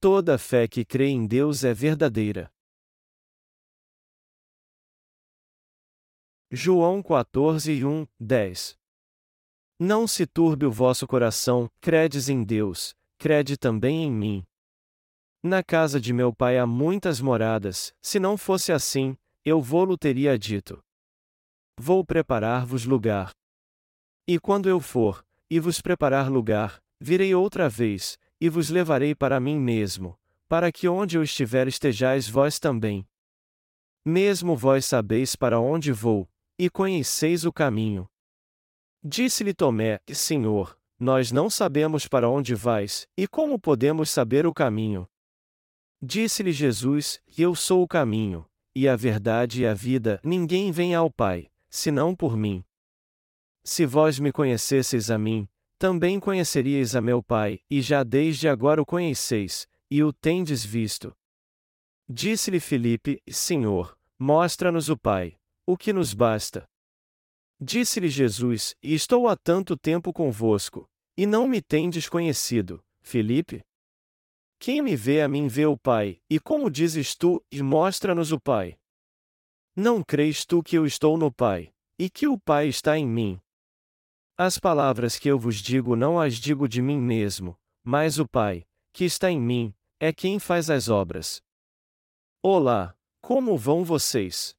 Toda fé que crê em Deus é verdadeira. João 14, 1, 10 Não se turbe o vosso coração, credes em Deus, crede também em mim. Na casa de meu pai há muitas moradas, se não fosse assim, eu vou-lo teria dito. Vou preparar-vos lugar. E quando eu for, e vos preparar lugar, virei outra vez, e vos levarei para mim mesmo, para que onde eu estiver estejais vós também. Mesmo vós sabeis para onde vou, e conheceis o caminho. Disse-lhe Tomé: Senhor, nós não sabemos para onde vais, e como podemos saber o caminho? Disse-lhe Jesus: Eu sou o caminho, e a verdade e a vida, ninguém vem ao Pai, senão por mim. Se vós me conhecesseis a mim, também conheceríeis a meu Pai, e já desde agora o conheceis, e o tendes visto. Disse-lhe Filipe: Senhor, mostra-nos o Pai, o que nos basta. Disse-lhe Jesus: Estou há tanto tempo convosco, e não me tendes conhecido, Filipe? Quem me vê a mim vê o Pai, e como dizes tu, e mostra-nos o Pai? Não crês tu que eu estou no Pai, e que o Pai está em mim? As palavras que eu vos digo não as digo de mim mesmo, mas o Pai, que está em mim, é quem faz as obras. Olá, como vão vocês?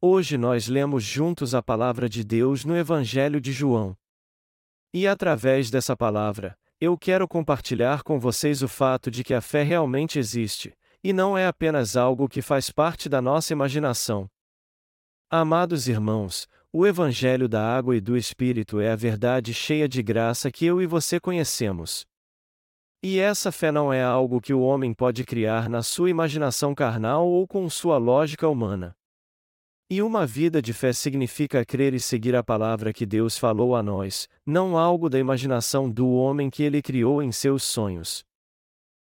Hoje nós lemos juntos a palavra de Deus no Evangelho de João. E através dessa palavra, eu quero compartilhar com vocês o fato de que a fé realmente existe, e não é apenas algo que faz parte da nossa imaginação. Amados irmãos, o Evangelho da Água e do Espírito é a verdade cheia de graça que eu e você conhecemos. E essa fé não é algo que o homem pode criar na sua imaginação carnal ou com sua lógica humana. E uma vida de fé significa crer e seguir a palavra que Deus falou a nós, não algo da imaginação do homem que ele criou em seus sonhos.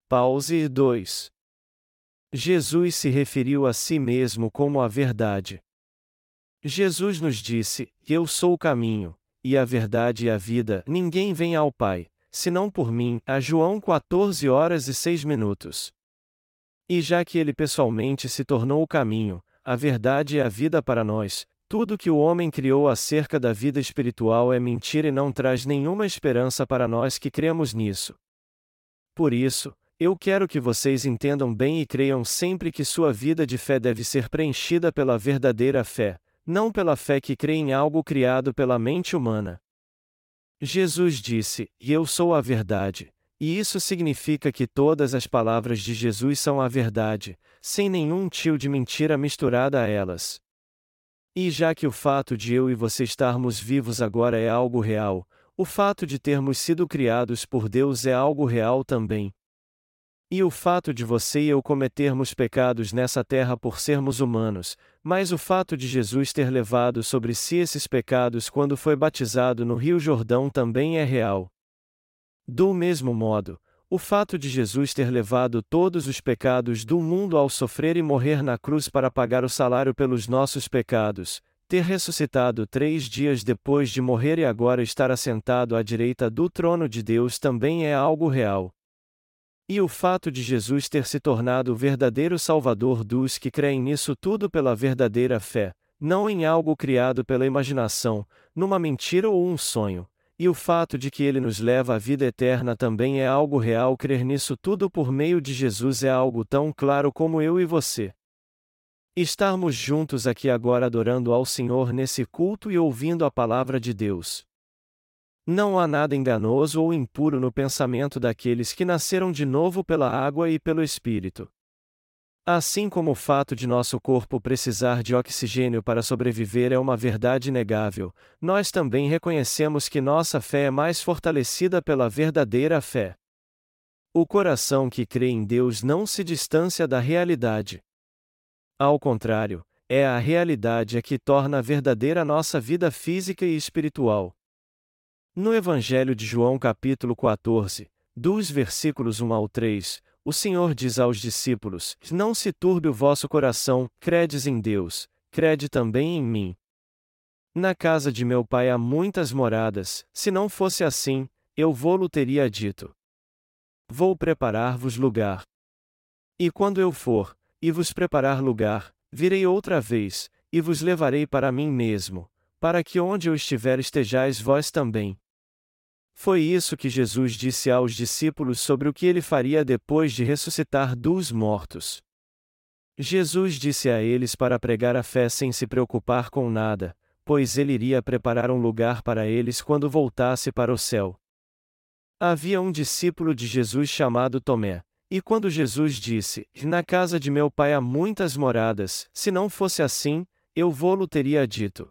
Pause 2. Jesus se referiu a si mesmo como a verdade. Jesus nos disse: Eu sou o caminho, e a verdade e a vida, ninguém vem ao Pai, senão por mim. A João 14 horas e 6 minutos. E já que ele pessoalmente se tornou o caminho, a verdade e a vida para nós, tudo que o homem criou acerca da vida espiritual é mentira e não traz nenhuma esperança para nós que cremos nisso. Por isso, eu quero que vocês entendam bem e creiam sempre que sua vida de fé deve ser preenchida pela verdadeira fé, não pela fé que crê em algo criado pela mente humana. Jesus disse: E eu sou a verdade. E isso significa que todas as palavras de Jesus são a verdade, sem nenhum tio de mentira misturada a elas. E já que o fato de eu e você estarmos vivos agora é algo real, o fato de termos sido criados por Deus é algo real também. E o fato de você e eu cometermos pecados nessa terra por sermos humanos, mas o fato de Jesus ter levado sobre si esses pecados quando foi batizado no Rio Jordão também é real. Do mesmo modo, o fato de Jesus ter levado todos os pecados do mundo ao sofrer e morrer na cruz para pagar o salário pelos nossos pecados, ter ressuscitado três dias depois de morrer e agora estar assentado à direita do trono de Deus também é algo real. E o fato de Jesus ter se tornado o verdadeiro Salvador dos que creem nisso tudo pela verdadeira fé, não em algo criado pela imaginação, numa mentira ou um sonho, e o fato de que ele nos leva à vida eterna também é algo real. Crer nisso tudo por meio de Jesus é algo tão claro como eu e você. Estarmos juntos aqui agora adorando ao Senhor nesse culto e ouvindo a palavra de Deus. Não há nada enganoso ou impuro no pensamento daqueles que nasceram de novo pela água e pelo Espírito. Assim como o fato de nosso corpo precisar de oxigênio para sobreviver é uma verdade inegável, nós também reconhecemos que nossa fé é mais fortalecida pela verdadeira fé. O coração que crê em Deus não se distancia da realidade. Ao contrário, é a realidade a que torna verdadeira nossa vida física e espiritual. No Evangelho de João capítulo 14, dos versículos 1 ao 3, o Senhor diz aos discípulos: Não se turbe o vosso coração, credes em Deus, crede também em mim. Na casa de meu pai há muitas moradas, se não fosse assim, eu vou-lo teria dito. vou preparar-vos lugar. E quando eu for, e vos preparar lugar, virei outra vez, e vos levarei para mim mesmo, para que onde eu estiver estejais vós também. Foi isso que Jesus disse aos discípulos sobre o que ele faria depois de ressuscitar dos mortos. Jesus disse a eles para pregar a fé sem se preocupar com nada, pois ele iria preparar um lugar para eles quando voltasse para o céu. Havia um discípulo de Jesus chamado Tomé, e quando Jesus disse: Na casa de meu pai há muitas moradas, se não fosse assim, eu vou-lo teria dito.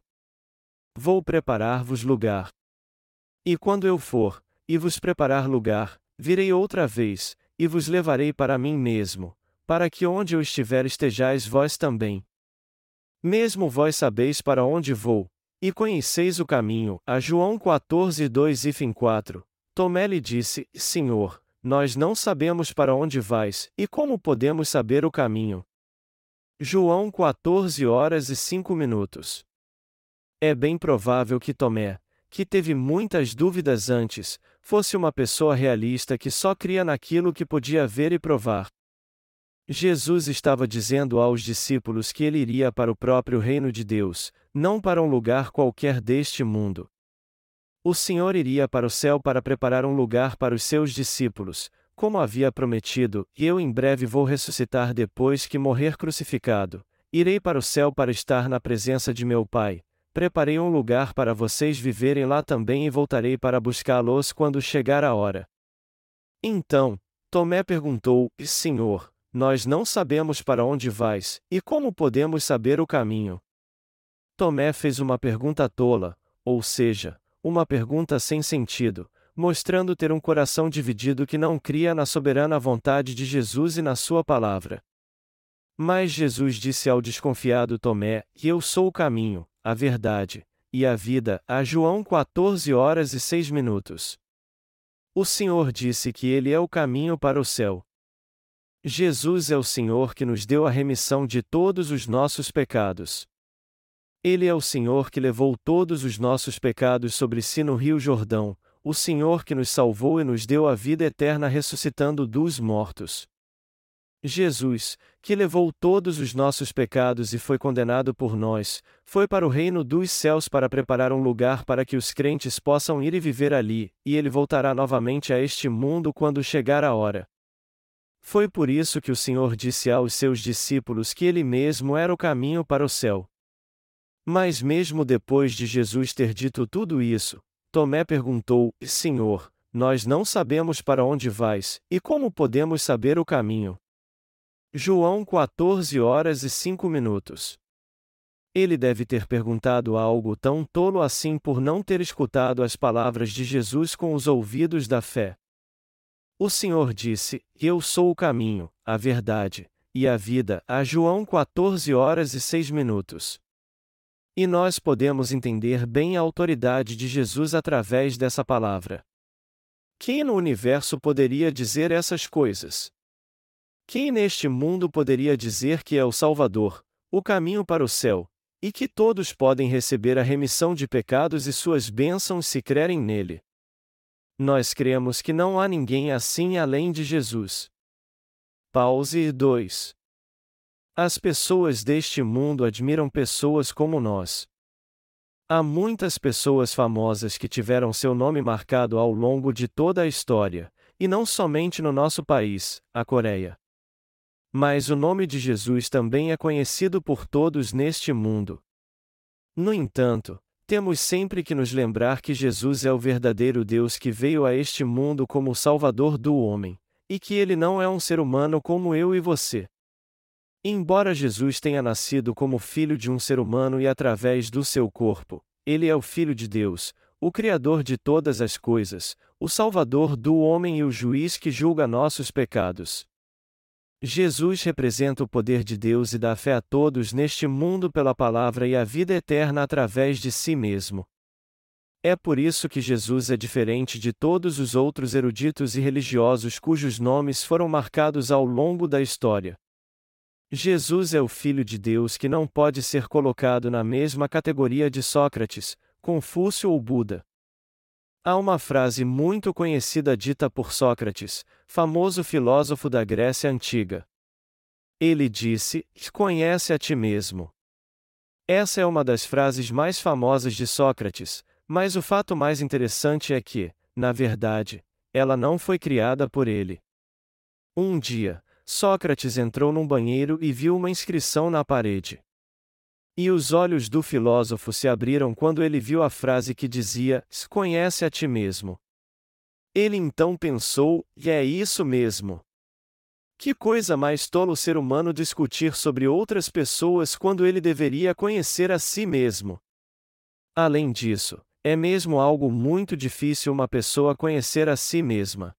Vou preparar-vos lugar. E quando eu for, e vos preparar lugar, virei outra vez, e vos levarei para mim mesmo, para que onde eu estiver estejais vós também. Mesmo vós sabeis para onde vou, e conheceis o caminho. A João 14, 2 e fim 4. Tomé lhe disse: Senhor, nós não sabemos para onde vais, e como podemos saber o caminho? João 14 horas e 5 minutos. É bem provável que Tomé, que teve muitas dúvidas antes, fosse uma pessoa realista que só cria naquilo que podia ver e provar. Jesus estava dizendo aos discípulos que ele iria para o próprio reino de Deus, não para um lugar qualquer deste mundo. O Senhor iria para o céu para preparar um lugar para os seus discípulos, como havia prometido, e eu em breve vou ressuscitar depois que morrer crucificado. Irei para o céu para estar na presença de meu Pai, Preparei um lugar para vocês viverem lá também e voltarei para buscá-los quando chegar a hora. Então, Tomé perguntou: Senhor, nós não sabemos para onde vais, e como podemos saber o caminho? Tomé fez uma pergunta tola, ou seja, uma pergunta sem sentido, mostrando ter um coração dividido que não cria na soberana vontade de Jesus e na Sua palavra. Mas Jesus disse ao desconfiado Tomé: Eu sou o caminho, a verdade e a vida. A João 14 horas e 6 minutos. O Senhor disse que Ele é o caminho para o céu. Jesus é o Senhor que nos deu a remissão de todos os nossos pecados. Ele é o Senhor que levou todos os nossos pecados sobre si no Rio Jordão, o Senhor que nos salvou e nos deu a vida eterna ressuscitando dos mortos. Jesus, que levou todos os nossos pecados e foi condenado por nós, foi para o reino dos céus para preparar um lugar para que os crentes possam ir e viver ali, e ele voltará novamente a este mundo quando chegar a hora. Foi por isso que o Senhor disse aos seus discípulos que ele mesmo era o caminho para o céu. Mas mesmo depois de Jesus ter dito tudo isso, Tomé perguntou: Senhor, nós não sabemos para onde vais, e como podemos saber o caminho? João 14 horas e 5 minutos. Ele deve ter perguntado algo tão tolo assim por não ter escutado as palavras de Jesus com os ouvidos da fé. O Senhor disse: Eu sou o caminho, a verdade e a vida. A João 14 horas e 6 minutos. E nós podemos entender bem a autoridade de Jesus através dessa palavra. Quem no universo poderia dizer essas coisas? Quem neste mundo poderia dizer que é o Salvador, o caminho para o céu, e que todos podem receber a remissão de pecados e suas bênçãos se crerem nele? Nós cremos que não há ninguém assim além de Jesus. Pause 2. As pessoas deste mundo admiram pessoas como nós. Há muitas pessoas famosas que tiveram seu nome marcado ao longo de toda a história, e não somente no nosso país, a Coreia. Mas o nome de Jesus também é conhecido por todos neste mundo. No entanto, temos sempre que nos lembrar que Jesus é o verdadeiro Deus que veio a este mundo como o Salvador do homem, e que ele não é um ser humano como eu e você. Embora Jesus tenha nascido como filho de um ser humano e através do seu corpo, ele é o Filho de Deus, o Criador de todas as coisas, o Salvador do homem e o juiz que julga nossos pecados. Jesus representa o poder de Deus e dá fé a todos neste mundo pela palavra e a vida eterna através de si mesmo. É por isso que Jesus é diferente de todos os outros eruditos e religiosos cujos nomes foram marcados ao longo da história. Jesus é o Filho de Deus que não pode ser colocado na mesma categoria de Sócrates, Confúcio ou Buda. Há uma frase muito conhecida dita por Sócrates, famoso filósofo da Grécia Antiga. Ele disse: Conhece a ti mesmo. Essa é uma das frases mais famosas de Sócrates, mas o fato mais interessante é que, na verdade, ela não foi criada por ele. Um dia, Sócrates entrou num banheiro e viu uma inscrição na parede. E os olhos do filósofo se abriram quando ele viu a frase que dizia: Conhece a ti mesmo. Ele então pensou: e é isso mesmo. Que coisa mais tola o ser humano discutir sobre outras pessoas quando ele deveria conhecer a si mesmo. Além disso, é mesmo algo muito difícil uma pessoa conhecer a si mesma.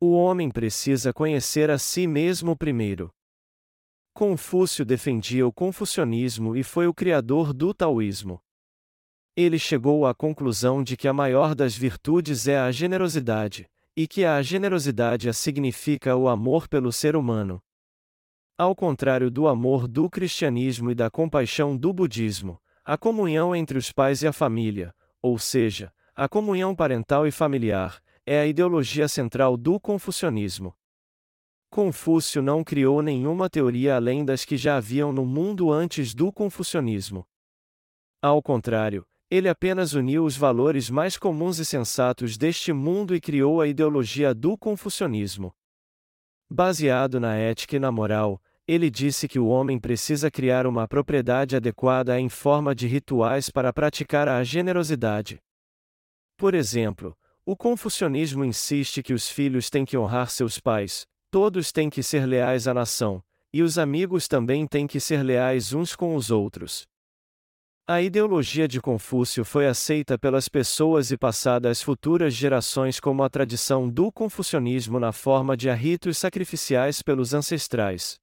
O homem precisa conhecer a si mesmo primeiro. Confúcio defendia o confucionismo e foi o criador do taoísmo. Ele chegou à conclusão de que a maior das virtudes é a generosidade, e que a generosidade significa o amor pelo ser humano. Ao contrário do amor do cristianismo e da compaixão do budismo, a comunhão entre os pais e a família, ou seja, a comunhão parental e familiar, é a ideologia central do confucionismo. Confúcio não criou nenhuma teoria além das que já haviam no mundo antes do confucionismo. Ao contrário, ele apenas uniu os valores mais comuns e sensatos deste mundo e criou a ideologia do confucionismo. Baseado na ética e na moral, ele disse que o homem precisa criar uma propriedade adequada em forma de rituais para praticar a generosidade. Por exemplo, o confucionismo insiste que os filhos têm que honrar seus pais, todos têm que ser leais à nação, e os amigos também têm que ser leais uns com os outros. A ideologia de Confúcio foi aceita pelas pessoas e passada às futuras gerações como a tradição do confucionismo na forma de ritos sacrificiais pelos ancestrais.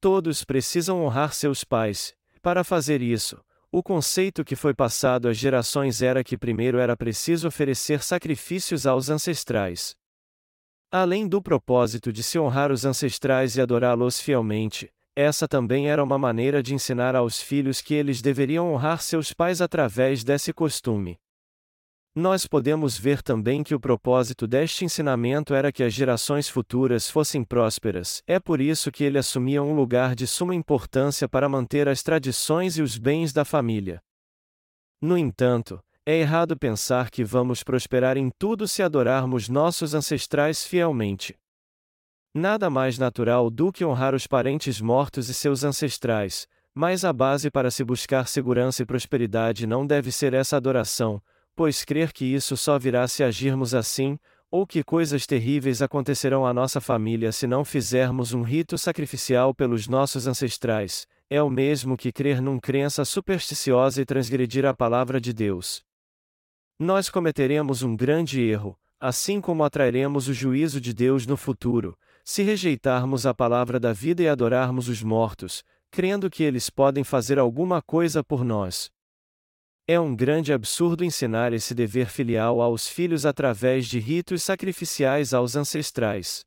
Todos precisam honrar seus pais. Para fazer isso, o conceito que foi passado às gerações era que primeiro era preciso oferecer sacrifícios aos ancestrais. Além do propósito de se honrar os ancestrais e adorá-los fielmente, essa também era uma maneira de ensinar aos filhos que eles deveriam honrar seus pais através desse costume. Nós podemos ver também que o propósito deste ensinamento era que as gerações futuras fossem prósperas, é por isso que ele assumia um lugar de suma importância para manter as tradições e os bens da família. No entanto, é errado pensar que vamos prosperar em tudo se adorarmos nossos ancestrais fielmente. Nada mais natural do que honrar os parentes mortos e seus ancestrais, mas a base para se buscar segurança e prosperidade não deve ser essa adoração, pois crer que isso só virá se agirmos assim, ou que coisas terríveis acontecerão à nossa família se não fizermos um rito sacrificial pelos nossos ancestrais, é o mesmo que crer num crença supersticiosa e transgredir a palavra de Deus. Nós cometeremos um grande erro, assim como atrairemos o juízo de Deus no futuro, se rejeitarmos a palavra da vida e adorarmos os mortos, crendo que eles podem fazer alguma coisa por nós. É um grande absurdo ensinar esse dever filial aos filhos através de ritos sacrificiais aos ancestrais.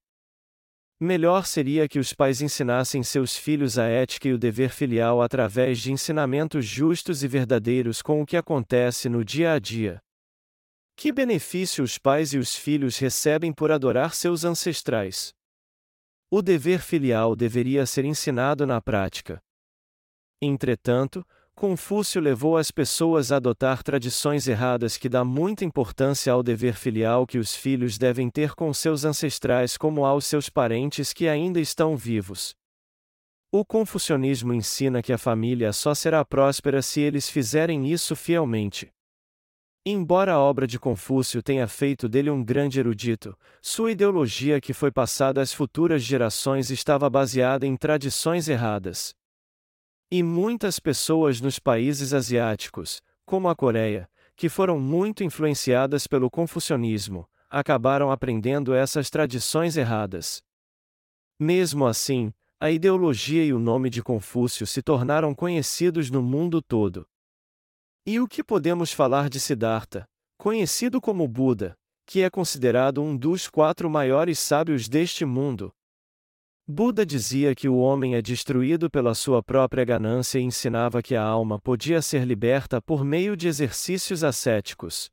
Melhor seria que os pais ensinassem seus filhos a ética e o dever filial através de ensinamentos justos e verdadeiros com o que acontece no dia a dia. Que benefício os pais e os filhos recebem por adorar seus ancestrais? O dever filial deveria ser ensinado na prática. Entretanto, Confúcio levou as pessoas a adotar tradições erradas que dá muita importância ao dever filial que os filhos devem ter com seus ancestrais como aos seus parentes que ainda estão vivos. O confucionismo ensina que a família só será próspera se eles fizerem isso fielmente. Embora a obra de Confúcio tenha feito dele um grande erudito, sua ideologia que foi passada às futuras gerações estava baseada em tradições erradas. E muitas pessoas nos países asiáticos, como a Coreia, que foram muito influenciadas pelo confucionismo, acabaram aprendendo essas tradições erradas. Mesmo assim, a ideologia e o nome de Confúcio se tornaram conhecidos no mundo todo. E o que podemos falar de Siddhartha, conhecido como Buda, que é considerado um dos quatro maiores sábios deste mundo, Buda dizia que o homem é destruído pela sua própria ganância e ensinava que a alma podia ser liberta por meio de exercícios ascéticos.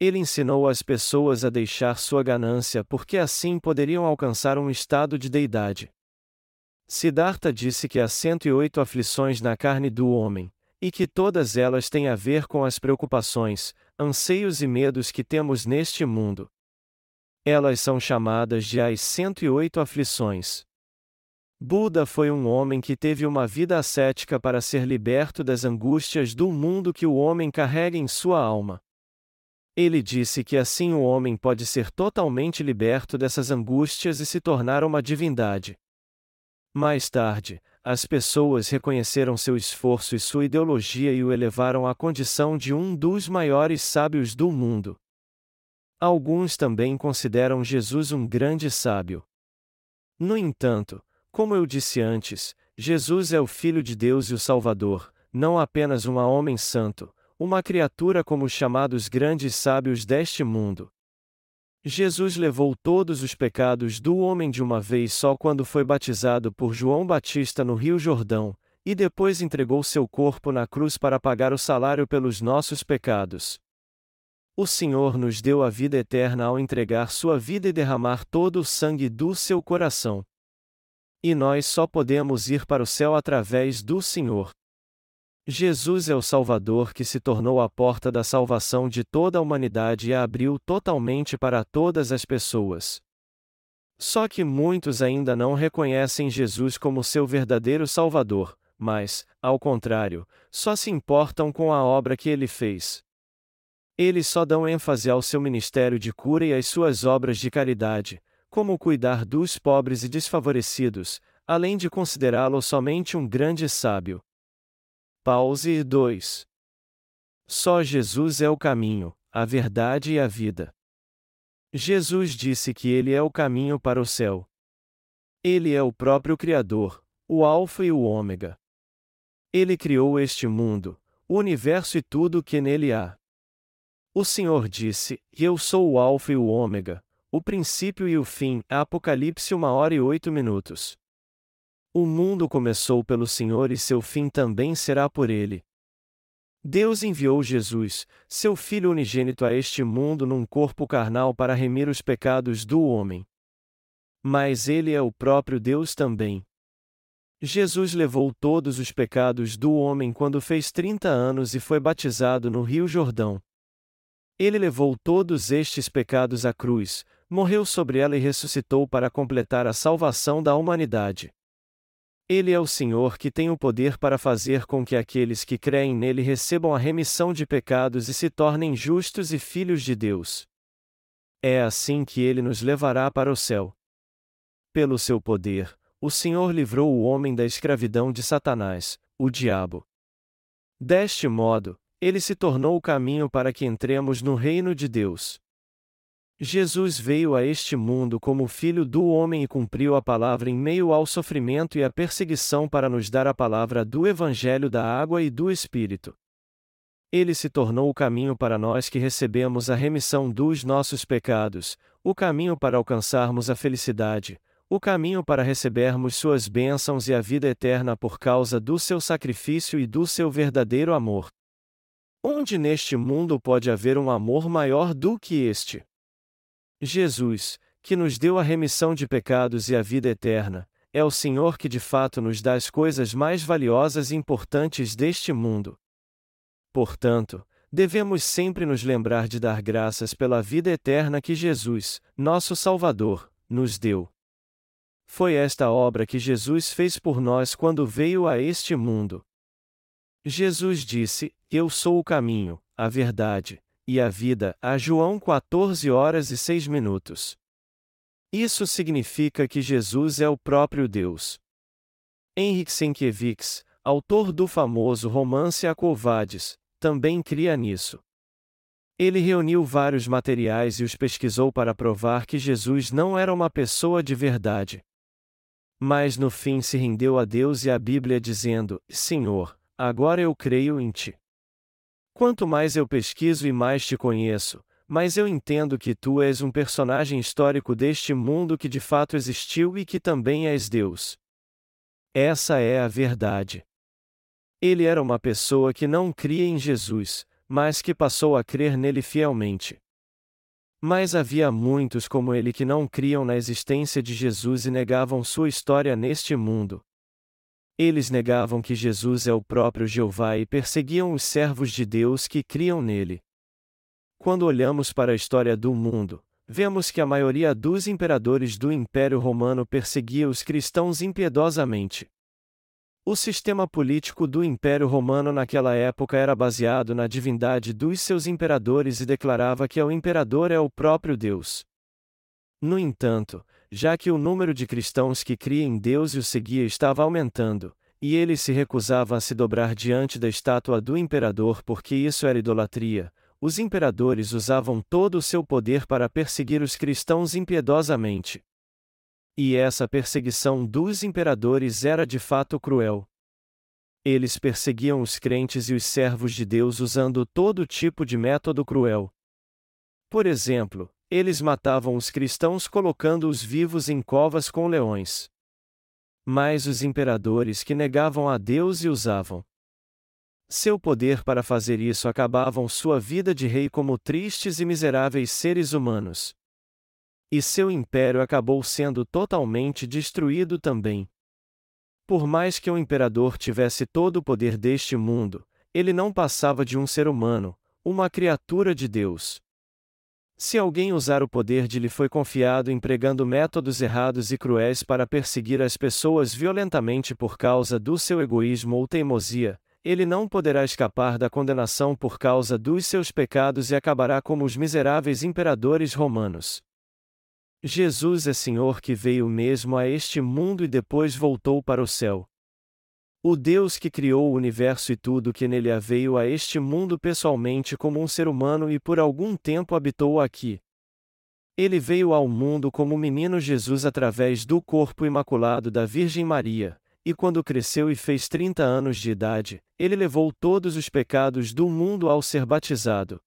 Ele ensinou as pessoas a deixar sua ganância porque assim poderiam alcançar um estado de deidade. Siddhartha disse que há 108 aflições na carne do homem, e que todas elas têm a ver com as preocupações, anseios e medos que temos neste mundo. Elas são chamadas de as 108 aflições. Buda foi um homem que teve uma vida ascética para ser liberto das angústias do mundo que o homem carrega em sua alma. Ele disse que assim o homem pode ser totalmente liberto dessas angústias e se tornar uma divindade. Mais tarde, as pessoas reconheceram seu esforço e sua ideologia e o elevaram à condição de um dos maiores sábios do mundo. Alguns também consideram Jesus um grande sábio. No entanto, como eu disse antes, Jesus é o Filho de Deus e o Salvador, não apenas um homem santo, uma criatura como os chamados grandes sábios deste mundo. Jesus levou todos os pecados do homem de uma vez só quando foi batizado por João Batista no Rio Jordão, e depois entregou seu corpo na cruz para pagar o salário pelos nossos pecados. O Senhor nos deu a vida eterna ao entregar sua vida e derramar todo o sangue do seu coração. E nós só podemos ir para o céu através do Senhor. Jesus é o Salvador que se tornou a porta da salvação de toda a humanidade e a abriu totalmente para todas as pessoas. Só que muitos ainda não reconhecem Jesus como seu verdadeiro Salvador, mas, ao contrário, só se importam com a obra que ele fez. Eles só dão ênfase ao seu ministério de cura e às suas obras de caridade, como cuidar dos pobres e desfavorecidos, além de considerá-lo somente um grande sábio. Pause 2. Só Jesus é o caminho, a verdade e a vida. Jesus disse que ele é o caminho para o céu. Ele é o próprio Criador, o Alfa e o Ômega. Ele criou este mundo, o universo e tudo o que nele há. O Senhor disse: Eu sou o Alfa e o Ômega, o princípio e o fim, Apocalipse 1 hora e 8 minutos. O mundo começou pelo Senhor e seu fim também será por ele. Deus enviou Jesus, seu Filho unigênito a este mundo num corpo carnal para remir os pecados do homem. Mas ele é o próprio Deus também. Jesus levou todos os pecados do homem quando fez 30 anos e foi batizado no Rio Jordão. Ele levou todos estes pecados à cruz, morreu sobre ela e ressuscitou para completar a salvação da humanidade. Ele é o Senhor que tem o poder para fazer com que aqueles que creem nele recebam a remissão de pecados e se tornem justos e filhos de Deus. É assim que ele nos levará para o céu. Pelo seu poder, o Senhor livrou o homem da escravidão de Satanás, o diabo. Deste modo, ele se tornou o caminho para que entremos no reino de Deus. Jesus veio a este mundo como filho do homem e cumpriu a palavra em meio ao sofrimento e à perseguição para nos dar a palavra do Evangelho da água e do Espírito. Ele se tornou o caminho para nós que recebemos a remissão dos nossos pecados, o caminho para alcançarmos a felicidade, o caminho para recebermos suas bênçãos e a vida eterna por causa do seu sacrifício e do seu verdadeiro amor. Onde neste mundo pode haver um amor maior do que este? Jesus, que nos deu a remissão de pecados e a vida eterna, é o Senhor que de fato nos dá as coisas mais valiosas e importantes deste mundo. Portanto, devemos sempre nos lembrar de dar graças pela vida eterna que Jesus, nosso Salvador, nos deu. Foi esta obra que Jesus fez por nós quando veio a este mundo. Jesus disse: Eu sou o caminho, a verdade e a vida, a João 14 horas e 6 minutos. Isso significa que Jesus é o próprio Deus. Henrik Sienkiewicz, autor do famoso romance A Covades, também cria nisso. Ele reuniu vários materiais e os pesquisou para provar que Jesus não era uma pessoa de verdade. Mas no fim se rendeu a Deus e à Bíblia dizendo: Senhor, agora eu creio em ti. Quanto mais eu pesquiso e mais te conheço, mais eu entendo que tu és um personagem histórico deste mundo que de fato existiu e que também és Deus. Essa é a verdade. Ele era uma pessoa que não cria em Jesus, mas que passou a crer nele fielmente. Mas havia muitos como ele que não criam na existência de Jesus e negavam sua história neste mundo. Eles negavam que Jesus é o próprio Jeová e perseguiam os servos de Deus que criam nele. Quando olhamos para a história do mundo, vemos que a maioria dos imperadores do Império Romano perseguia os cristãos impiedosamente. O sistema político do Império Romano naquela época era baseado na divindade dos seus imperadores e declarava que o imperador é o próprio Deus. No entanto, já que o número de cristãos que cria em Deus e o seguia estava aumentando, e eles se recusavam a se dobrar diante da estátua do imperador porque isso era idolatria, os imperadores usavam todo o seu poder para perseguir os cristãos impiedosamente. E essa perseguição dos imperadores era de fato cruel. Eles perseguiam os crentes e os servos de Deus usando todo tipo de método cruel. Por exemplo, eles matavam os cristãos colocando-os vivos em covas com leões. Mas os imperadores que negavam a Deus e usavam seu poder para fazer isso acabavam sua vida de rei como tristes e miseráveis seres humanos. E seu império acabou sendo totalmente destruído também. Por mais que o imperador tivesse todo o poder deste mundo, ele não passava de um ser humano, uma criatura de Deus. Se alguém usar o poder de lhe foi confiado empregando métodos errados e cruéis para perseguir as pessoas violentamente por causa do seu egoísmo ou teimosia, ele não poderá escapar da condenação por causa dos seus pecados e acabará como os miseráveis imperadores romanos. Jesus é Senhor que veio mesmo a este mundo e depois voltou para o céu. O Deus que criou o universo e tudo que nele há veio a este mundo pessoalmente como um ser humano e por algum tempo habitou aqui. Ele veio ao mundo como o menino Jesus através do corpo imaculado da Virgem Maria, e quando cresceu e fez 30 anos de idade, ele levou todos os pecados do mundo ao ser batizado.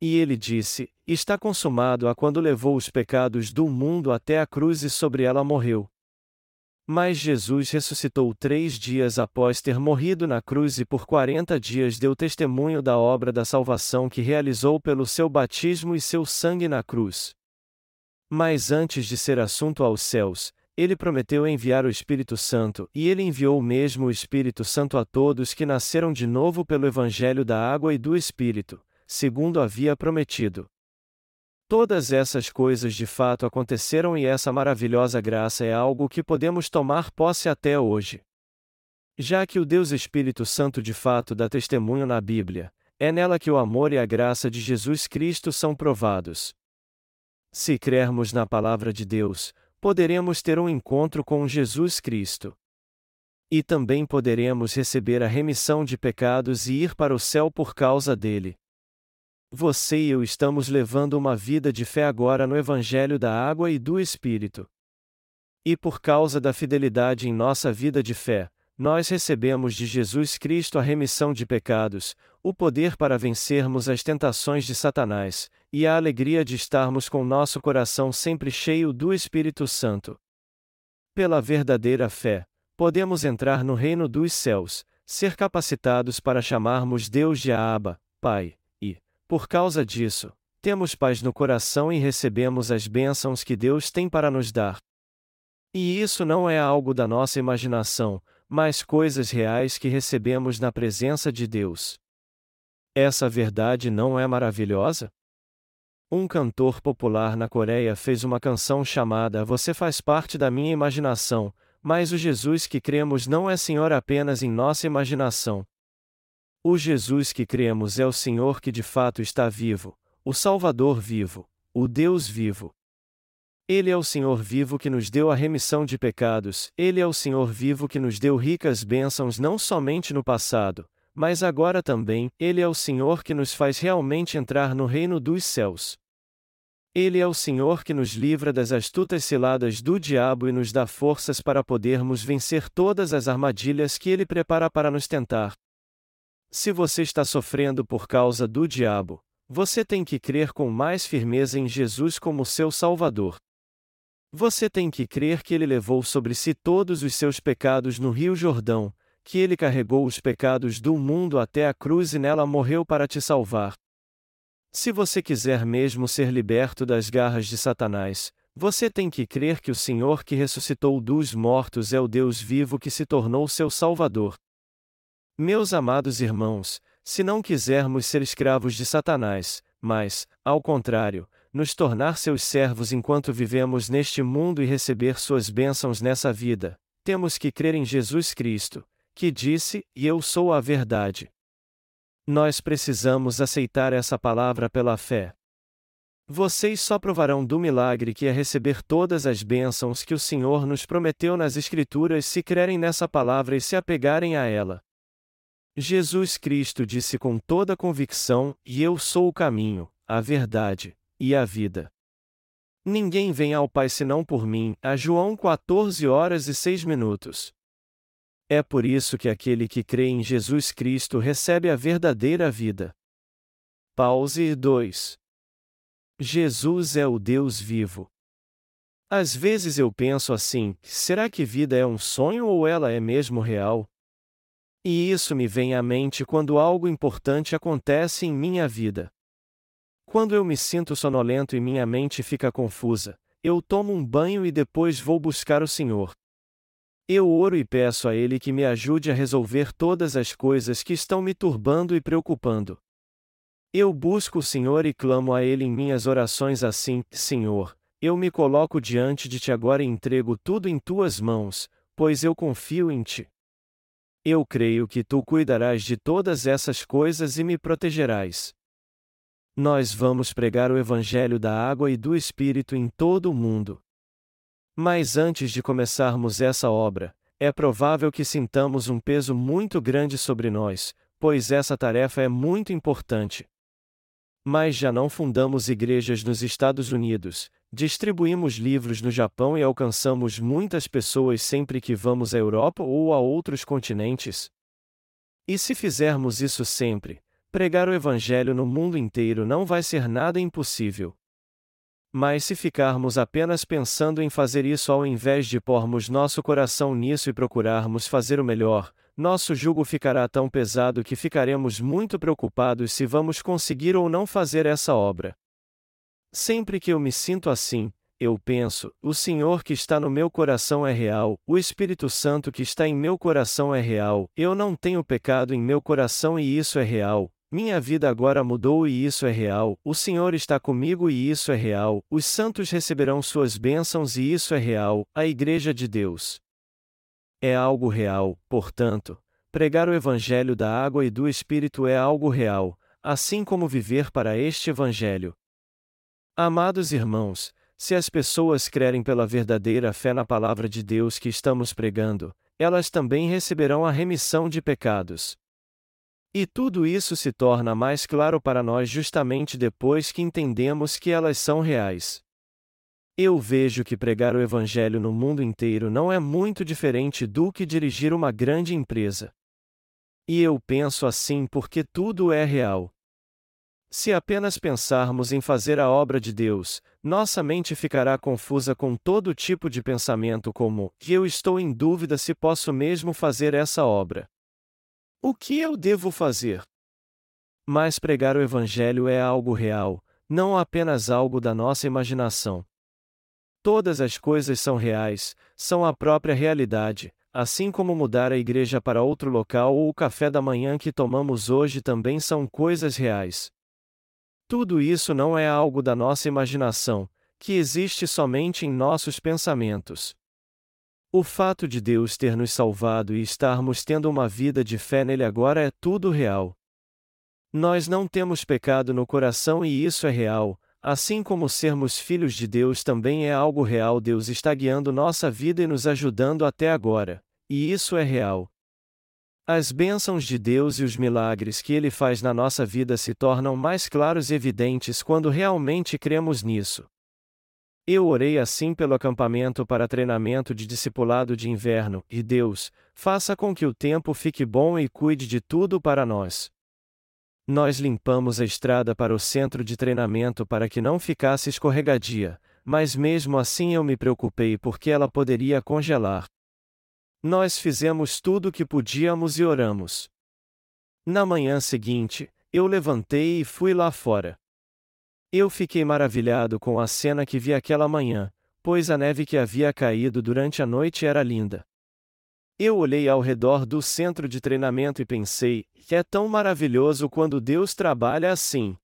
E ele disse: Está consumado a quando levou os pecados do mundo até a cruz e sobre ela morreu. Mas Jesus ressuscitou três dias após ter morrido na cruz e por quarenta dias deu testemunho da obra da salvação que realizou pelo seu batismo e seu sangue na cruz. Mas antes de ser assunto aos céus, ele prometeu enviar o Espírito Santo, e ele enviou mesmo o Espírito Santo a todos que nasceram de novo pelo Evangelho da Água e do Espírito segundo havia prometido. Todas essas coisas de fato aconteceram e essa maravilhosa graça é algo que podemos tomar posse até hoje. Já que o Deus Espírito Santo de fato dá testemunho na Bíblia, é nela que o amor e a graça de Jesus Cristo são provados. Se crermos na palavra de Deus, poderemos ter um encontro com Jesus Cristo. E também poderemos receber a remissão de pecados e ir para o céu por causa dele. Você e eu estamos levando uma vida de fé agora no Evangelho da Água e do Espírito. E por causa da fidelidade em nossa vida de fé, nós recebemos de Jesus Cristo a remissão de pecados, o poder para vencermos as tentações de Satanás, e a alegria de estarmos com nosso coração sempre cheio do Espírito Santo. Pela verdadeira fé, podemos entrar no reino dos céus, ser capacitados para chamarmos Deus de Abba, Pai. Por causa disso, temos paz no coração e recebemos as bênçãos que Deus tem para nos dar. E isso não é algo da nossa imaginação, mas coisas reais que recebemos na presença de Deus. Essa verdade não é maravilhosa? Um cantor popular na Coreia fez uma canção chamada Você faz parte da minha imaginação, mas o Jesus que cremos não é Senhor apenas em nossa imaginação, o Jesus que cremos é o Senhor que de fato está vivo, o Salvador vivo, o Deus vivo. Ele é o Senhor vivo que nos deu a remissão de pecados, ele é o Senhor vivo que nos deu ricas bênçãos não somente no passado, mas agora também, ele é o Senhor que nos faz realmente entrar no reino dos céus. Ele é o Senhor que nos livra das astutas ciladas do diabo e nos dá forças para podermos vencer todas as armadilhas que ele prepara para nos tentar, se você está sofrendo por causa do diabo, você tem que crer com mais firmeza em Jesus como seu Salvador. Você tem que crer que ele levou sobre si todos os seus pecados no Rio Jordão, que ele carregou os pecados do mundo até a cruz e nela morreu para te salvar. Se você quiser mesmo ser liberto das garras de Satanás, você tem que crer que o Senhor que ressuscitou dos mortos é o Deus vivo que se tornou seu Salvador. Meus amados irmãos, se não quisermos ser escravos de Satanás, mas, ao contrário, nos tornar seus servos enquanto vivemos neste mundo e receber suas bênçãos nessa vida, temos que crer em Jesus Cristo, que disse: E eu sou a verdade. Nós precisamos aceitar essa palavra pela fé. Vocês só provarão do milagre que é receber todas as bênçãos que o Senhor nos prometeu nas Escrituras se crerem nessa palavra e se apegarem a ela. Jesus Cristo disse com toda convicção: E eu sou o caminho, a verdade e a vida. Ninguém vem ao Pai senão por mim. A João 14 horas e 6 minutos. É por isso que aquele que crê em Jesus Cristo recebe a verdadeira vida. Pause 2. Jesus é o Deus vivo. Às vezes eu penso assim: será que vida é um sonho ou ela é mesmo real? E isso me vem à mente quando algo importante acontece em minha vida. Quando eu me sinto sonolento e minha mente fica confusa, eu tomo um banho e depois vou buscar o Senhor. Eu oro e peço a Ele que me ajude a resolver todas as coisas que estão me turbando e preocupando. Eu busco o Senhor e clamo a Ele em minhas orações assim: Senhor, eu me coloco diante de Ti agora e entrego tudo em Tuas mãos, pois eu confio em Ti. Eu creio que Tu cuidarás de todas essas coisas e me protegerás. Nós vamos pregar o Evangelho da água e do Espírito em todo o mundo. Mas antes de começarmos essa obra, é provável que sintamos um peso muito grande sobre nós, pois essa tarefa é muito importante. Mas já não fundamos igrejas nos Estados Unidos, distribuímos livros no Japão e alcançamos muitas pessoas sempre que vamos à Europa ou a outros continentes? E se fizermos isso sempre, pregar o Evangelho no mundo inteiro não vai ser nada impossível. Mas se ficarmos apenas pensando em fazer isso ao invés de pormos nosso coração nisso e procurarmos fazer o melhor, nosso jugo ficará tão pesado que ficaremos muito preocupados se vamos conseguir ou não fazer essa obra. Sempre que eu me sinto assim, eu penso: o Senhor que está no meu coração é real, o Espírito Santo que está em meu coração é real, eu não tenho pecado em meu coração e isso é real, minha vida agora mudou e isso é real, o Senhor está comigo e isso é real, os santos receberão suas bênçãos e isso é real, a Igreja de Deus. É algo real, portanto, pregar o Evangelho da água e do Espírito é algo real, assim como viver para este Evangelho. Amados irmãos, se as pessoas crerem pela verdadeira fé na palavra de Deus que estamos pregando, elas também receberão a remissão de pecados. E tudo isso se torna mais claro para nós justamente depois que entendemos que elas são reais. Eu vejo que pregar o Evangelho no mundo inteiro não é muito diferente do que dirigir uma grande empresa. E eu penso assim porque tudo é real. Se apenas pensarmos em fazer a obra de Deus, nossa mente ficará confusa com todo tipo de pensamento como: eu estou em dúvida se posso mesmo fazer essa obra. O que eu devo fazer? Mas pregar o Evangelho é algo real, não apenas algo da nossa imaginação. Todas as coisas são reais, são a própria realidade, assim como mudar a igreja para outro local ou o café da manhã que tomamos hoje também são coisas reais. Tudo isso não é algo da nossa imaginação, que existe somente em nossos pensamentos. O fato de Deus ter nos salvado e estarmos tendo uma vida de fé nele agora é tudo real. Nós não temos pecado no coração e isso é real, assim como sermos filhos de Deus também é algo real. Deus está guiando nossa vida e nos ajudando até agora, e isso é real. As bênçãos de Deus e os milagres que Ele faz na nossa vida se tornam mais claros e evidentes quando realmente cremos nisso. Eu orei assim pelo acampamento para treinamento de discipulado de inverno, e Deus, faça com que o tempo fique bom e cuide de tudo para nós. Nós limpamos a estrada para o centro de treinamento para que não ficasse escorregadia, mas mesmo assim eu me preocupei porque ela poderia congelar. Nós fizemos tudo o que podíamos e oramos. Na manhã seguinte, eu levantei e fui lá fora. Eu fiquei maravilhado com a cena que vi aquela manhã, pois a neve que havia caído durante a noite era linda. Eu olhei ao redor do centro de treinamento e pensei: é tão maravilhoso quando Deus trabalha assim.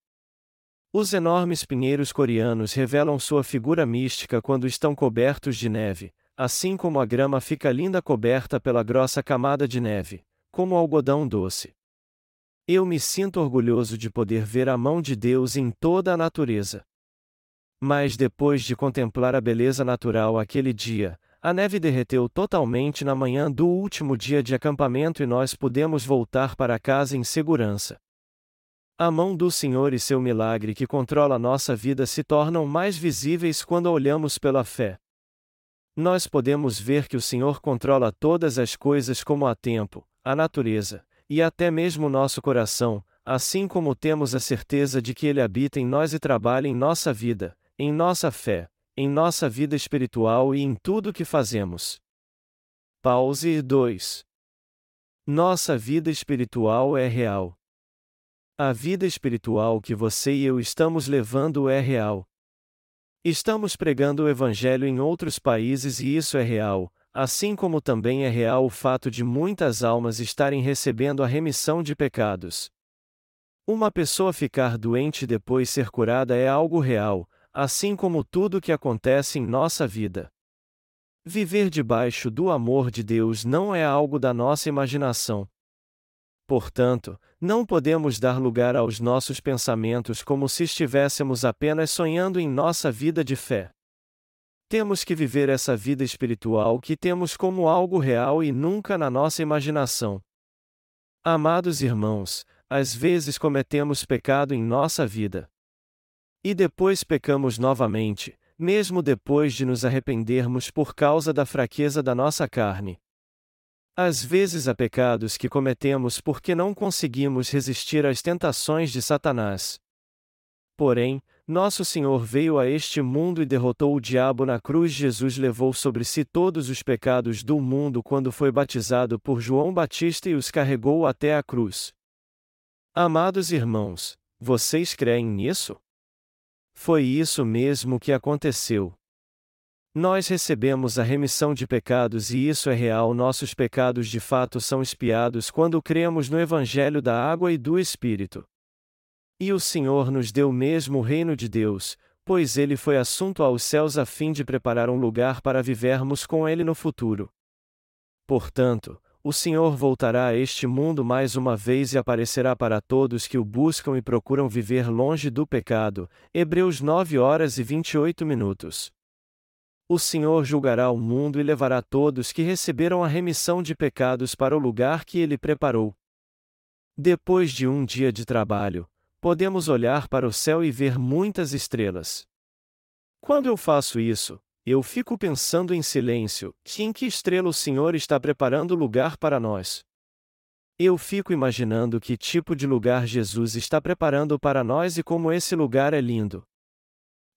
Os enormes pinheiros coreanos revelam sua figura mística quando estão cobertos de neve, assim como a grama fica linda coberta pela grossa camada de neve, como algodão doce. Eu me sinto orgulhoso de poder ver a mão de Deus em toda a natureza. Mas depois de contemplar a beleza natural aquele dia, a neve derreteu totalmente na manhã do último dia de acampamento e nós pudemos voltar para casa em segurança. A mão do Senhor e seu milagre que controla nossa vida se tornam mais visíveis quando olhamos pela fé. Nós podemos ver que o Senhor controla todas as coisas como a tempo, a natureza, e até mesmo nosso coração, assim como temos a certeza de que Ele habita em nós e trabalha em nossa vida, em nossa fé, em nossa vida espiritual e em tudo que fazemos. Pause 2. Nossa vida espiritual é real. A vida espiritual que você e eu estamos levando é real. Estamos pregando o Evangelho em outros países e isso é real, assim como também é real o fato de muitas almas estarem recebendo a remissão de pecados. Uma pessoa ficar doente e depois ser curada é algo real, assim como tudo que acontece em nossa vida. Viver debaixo do amor de Deus não é algo da nossa imaginação. Portanto, não podemos dar lugar aos nossos pensamentos como se estivéssemos apenas sonhando em nossa vida de fé. Temos que viver essa vida espiritual que temos como algo real e nunca na nossa imaginação. Amados irmãos, às vezes cometemos pecado em nossa vida. E depois pecamos novamente, mesmo depois de nos arrependermos por causa da fraqueza da nossa carne. Às vezes há pecados que cometemos porque não conseguimos resistir às tentações de Satanás. Porém, nosso Senhor veio a este mundo e derrotou o diabo na cruz. Jesus levou sobre si todos os pecados do mundo quando foi batizado por João Batista e os carregou até a cruz. Amados irmãos, vocês creem nisso? Foi isso mesmo que aconteceu. Nós recebemos a remissão de pecados e isso é real. Nossos pecados de fato são espiados quando cremos no Evangelho da Água e do Espírito. E o Senhor nos deu mesmo o reino de Deus, pois ele foi assunto aos céus a fim de preparar um lugar para vivermos com ele no futuro. Portanto, o Senhor voltará a este mundo mais uma vez e aparecerá para todos que o buscam e procuram viver longe do pecado. Hebreus 9 horas e 28 minutos. O Senhor julgará o mundo e levará todos que receberam a remissão de pecados para o lugar que ele preparou. Depois de um dia de trabalho, podemos olhar para o céu e ver muitas estrelas. Quando eu faço isso, eu fico pensando em silêncio: em que estrela o Senhor está preparando lugar para nós? Eu fico imaginando que tipo de lugar Jesus está preparando para nós e como esse lugar é lindo.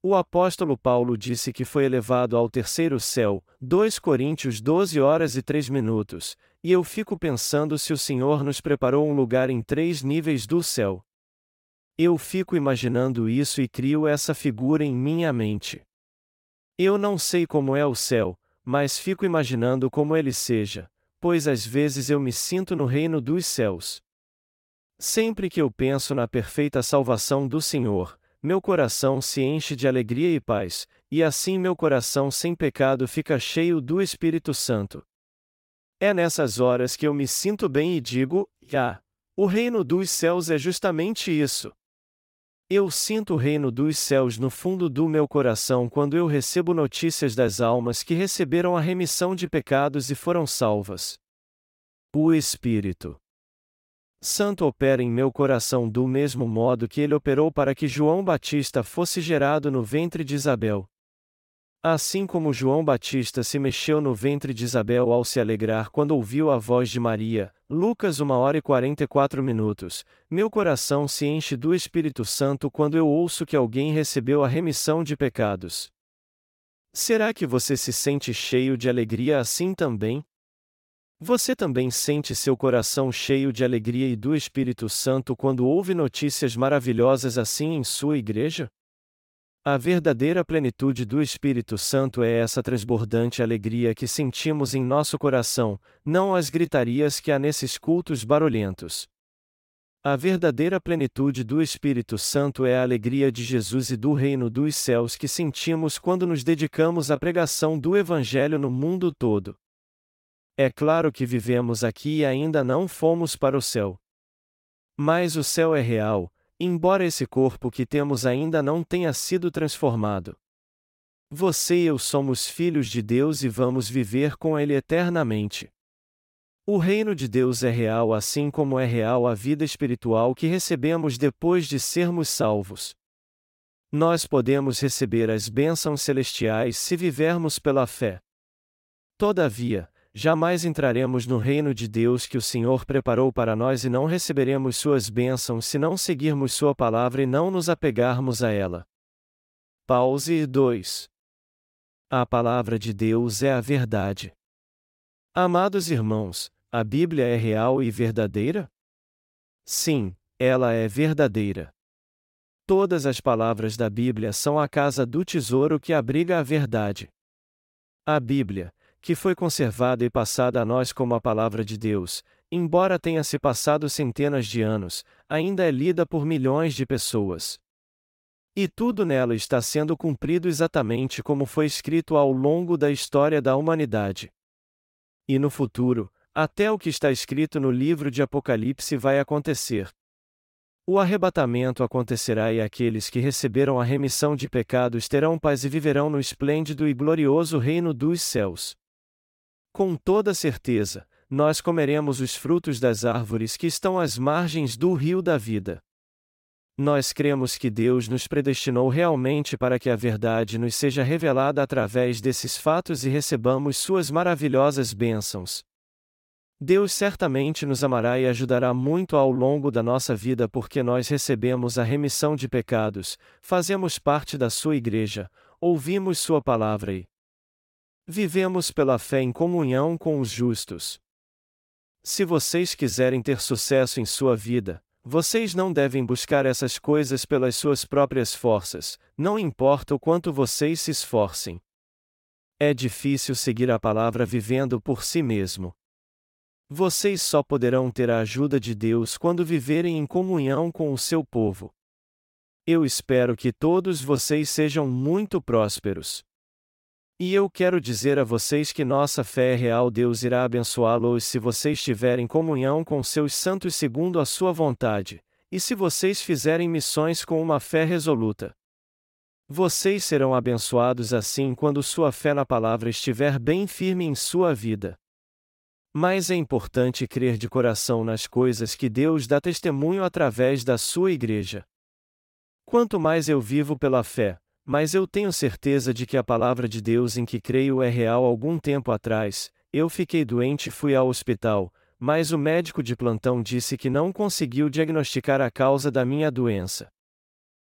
O apóstolo Paulo disse que foi elevado ao terceiro céu, 2 Coríntios 12 horas e 3 minutos, e eu fico pensando se o Senhor nos preparou um lugar em três níveis do céu. Eu fico imaginando isso e crio essa figura em minha mente. Eu não sei como é o céu, mas fico imaginando como ele seja, pois às vezes eu me sinto no reino dos céus. Sempre que eu penso na perfeita salvação do Senhor, meu coração se enche de alegria e paz, e assim meu coração sem pecado fica cheio do Espírito Santo. É nessas horas que eu me sinto bem e digo: Ah, o reino dos céus é justamente isso. Eu sinto o reino dos céus no fundo do meu coração quando eu recebo notícias das almas que receberam a remissão de pecados e foram salvas. O Espírito Santo opera em meu coração do mesmo modo que ele operou para que João Batista fosse gerado no ventre de Isabel. Assim como João Batista se mexeu no ventre de Isabel ao se alegrar quando ouviu a voz de Maria, Lucas 1 hora e 44 minutos, meu coração se enche do Espírito Santo quando eu ouço que alguém recebeu a remissão de pecados. Será que você se sente cheio de alegria assim também? Você também sente seu coração cheio de alegria e do Espírito Santo quando ouve notícias maravilhosas assim em sua igreja? A verdadeira plenitude do Espírito Santo é essa transbordante alegria que sentimos em nosso coração, não as gritarias que há nesses cultos barulhentos. A verdadeira plenitude do Espírito Santo é a alegria de Jesus e do reino dos céus que sentimos quando nos dedicamos à pregação do Evangelho no mundo todo. É claro que vivemos aqui e ainda não fomos para o céu. Mas o céu é real, embora esse corpo que temos ainda não tenha sido transformado. Você e eu somos filhos de Deus e vamos viver com Ele eternamente. O reino de Deus é real assim como é real a vida espiritual que recebemos depois de sermos salvos. Nós podemos receber as bênçãos celestiais se vivermos pela fé. Todavia, jamais entraremos no reino de Deus que o Senhor preparou para nós e não receberemos suas bênçãos se não seguirmos Sua palavra e não nos apegarmos a ela. Pause 2. A palavra de Deus é a verdade. Amados irmãos, a Bíblia é real e verdadeira? Sim, ela é verdadeira. Todas as palavras da Bíblia são a casa do tesouro que abriga a verdade. A Bíblia, que foi conservada e passada a nós como a palavra de Deus, embora tenha se passado centenas de anos, ainda é lida por milhões de pessoas. E tudo nela está sendo cumprido exatamente como foi escrito ao longo da história da humanidade. E no futuro, até o que está escrito no livro de Apocalipse vai acontecer. O arrebatamento acontecerá e aqueles que receberam a remissão de pecados terão paz e viverão no esplêndido e glorioso reino dos céus. Com toda certeza, nós comeremos os frutos das árvores que estão às margens do rio da vida. Nós cremos que Deus nos predestinou realmente para que a verdade nos seja revelada através desses fatos e recebamos suas maravilhosas bênçãos. Deus certamente nos amará e ajudará muito ao longo da nossa vida porque nós recebemos a remissão de pecados, fazemos parte da Sua Igreja, ouvimos Sua palavra e vivemos pela fé em comunhão com os justos. Se vocês quiserem ter sucesso em sua vida, vocês não devem buscar essas coisas pelas suas próprias forças, não importa o quanto vocês se esforcem. É difícil seguir a palavra vivendo por si mesmo. Vocês só poderão ter a ajuda de Deus quando viverem em comunhão com o seu povo. Eu espero que todos vocês sejam muito prósperos. E eu quero dizer a vocês que nossa fé é real, Deus irá abençoá-los se vocês tiverem comunhão com seus santos segundo a sua vontade, e se vocês fizerem missões com uma fé resoluta. Vocês serão abençoados assim quando sua fé na palavra estiver bem firme em sua vida. Mas é importante crer de coração nas coisas que Deus dá testemunho através da sua igreja. Quanto mais eu vivo pela fé, mais eu tenho certeza de que a palavra de Deus em que creio é real. Algum tempo atrás, eu fiquei doente e fui ao hospital, mas o médico de plantão disse que não conseguiu diagnosticar a causa da minha doença.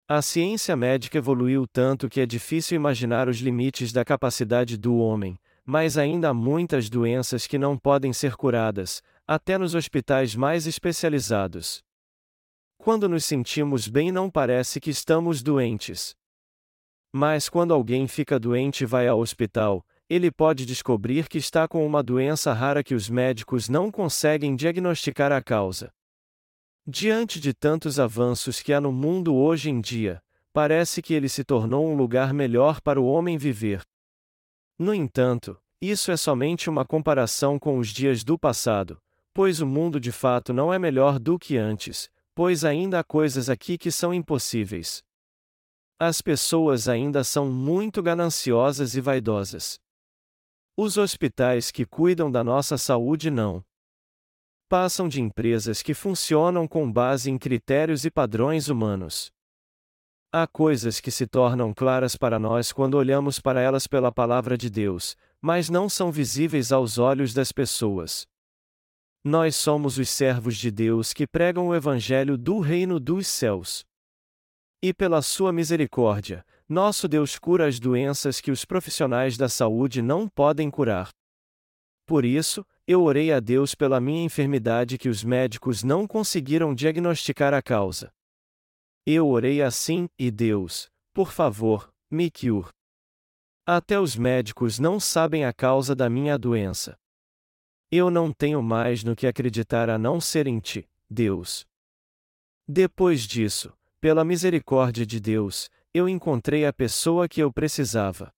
A ciência médica evoluiu tanto que é difícil imaginar os limites da capacidade do homem, mas ainda há muitas doenças que não podem ser curadas, até nos hospitais mais especializados. Quando nos sentimos bem, não parece que estamos doentes. Mas quando alguém fica doente e vai ao hospital, ele pode descobrir que está com uma doença rara que os médicos não conseguem diagnosticar a causa. Diante de tantos avanços que há no mundo hoje em dia, parece que ele se tornou um lugar melhor para o homem viver, no entanto, isso é somente uma comparação com os dias do passado, pois o mundo de fato não é melhor do que antes, pois ainda há coisas aqui que são impossíveis. As pessoas ainda são muito gananciosas e vaidosas. Os hospitais que cuidam da nossa saúde não passam de empresas que funcionam com base em critérios e padrões humanos. Há coisas que se tornam claras para nós quando olhamos para elas pela palavra de Deus, mas não são visíveis aos olhos das pessoas. Nós somos os servos de Deus que pregam o Evangelho do Reino dos Céus. E pela Sua misericórdia, nosso Deus cura as doenças que os profissionais da saúde não podem curar. Por isso, eu orei a Deus pela minha enfermidade que os médicos não conseguiram diagnosticar a causa. Eu orei assim, e Deus, por favor, me cure. Até os médicos não sabem a causa da minha doença. Eu não tenho mais no que acreditar a não ser em ti, Deus. Depois disso, pela misericórdia de Deus, eu encontrei a pessoa que eu precisava.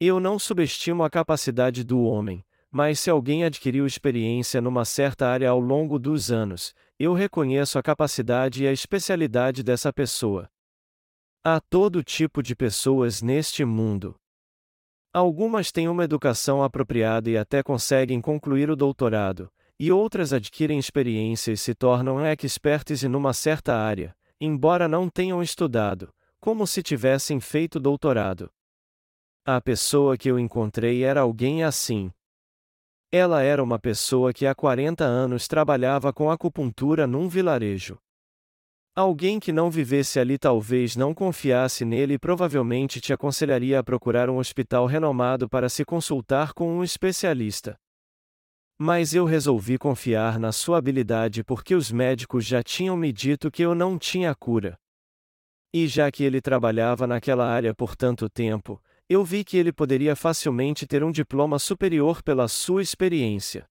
Eu não subestimo a capacidade do homem, mas se alguém adquiriu experiência numa certa área ao longo dos anos, eu reconheço a capacidade e a especialidade dessa pessoa. Há todo tipo de pessoas neste mundo. Algumas têm uma educação apropriada e até conseguem concluir o doutorado, e outras adquirem experiência e se tornam experts numa certa área, embora não tenham estudado, como se tivessem feito doutorado. A pessoa que eu encontrei era alguém assim, ela era uma pessoa que há 40 anos trabalhava com acupuntura num vilarejo. Alguém que não vivesse ali talvez não confiasse nele e provavelmente te aconselharia a procurar um hospital renomado para se consultar com um especialista. Mas eu resolvi confiar na sua habilidade porque os médicos já tinham me dito que eu não tinha cura. E já que ele trabalhava naquela área por tanto tempo, eu vi que ele poderia facilmente ter um diploma superior pela sua experiência.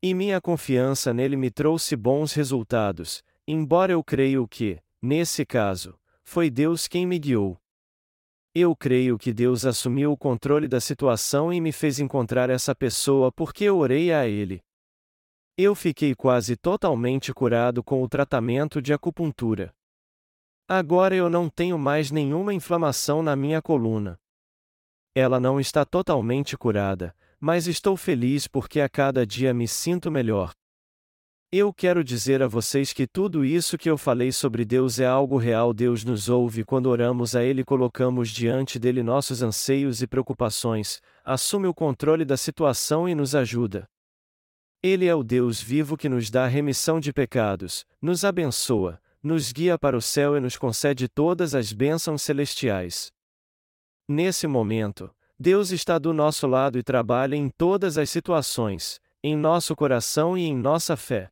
E minha confiança nele me trouxe bons resultados, embora eu creio que, nesse caso, foi Deus quem me guiou. Eu creio que Deus assumiu o controle da situação e me fez encontrar essa pessoa porque eu orei a Ele. Eu fiquei quase totalmente curado com o tratamento de acupuntura. Agora eu não tenho mais nenhuma inflamação na minha coluna. Ela não está totalmente curada, mas estou feliz porque a cada dia me sinto melhor. Eu quero dizer a vocês que tudo isso que eu falei sobre Deus é algo real. Deus nos ouve quando oramos a Ele colocamos diante dele nossos anseios e preocupações, assume o controle da situação e nos ajuda. Ele é o Deus vivo que nos dá remissão de pecados, nos abençoa, nos guia para o céu e nos concede todas as bênçãos celestiais. Nesse momento, Deus está do nosso lado e trabalha em todas as situações, em nosso coração e em nossa fé.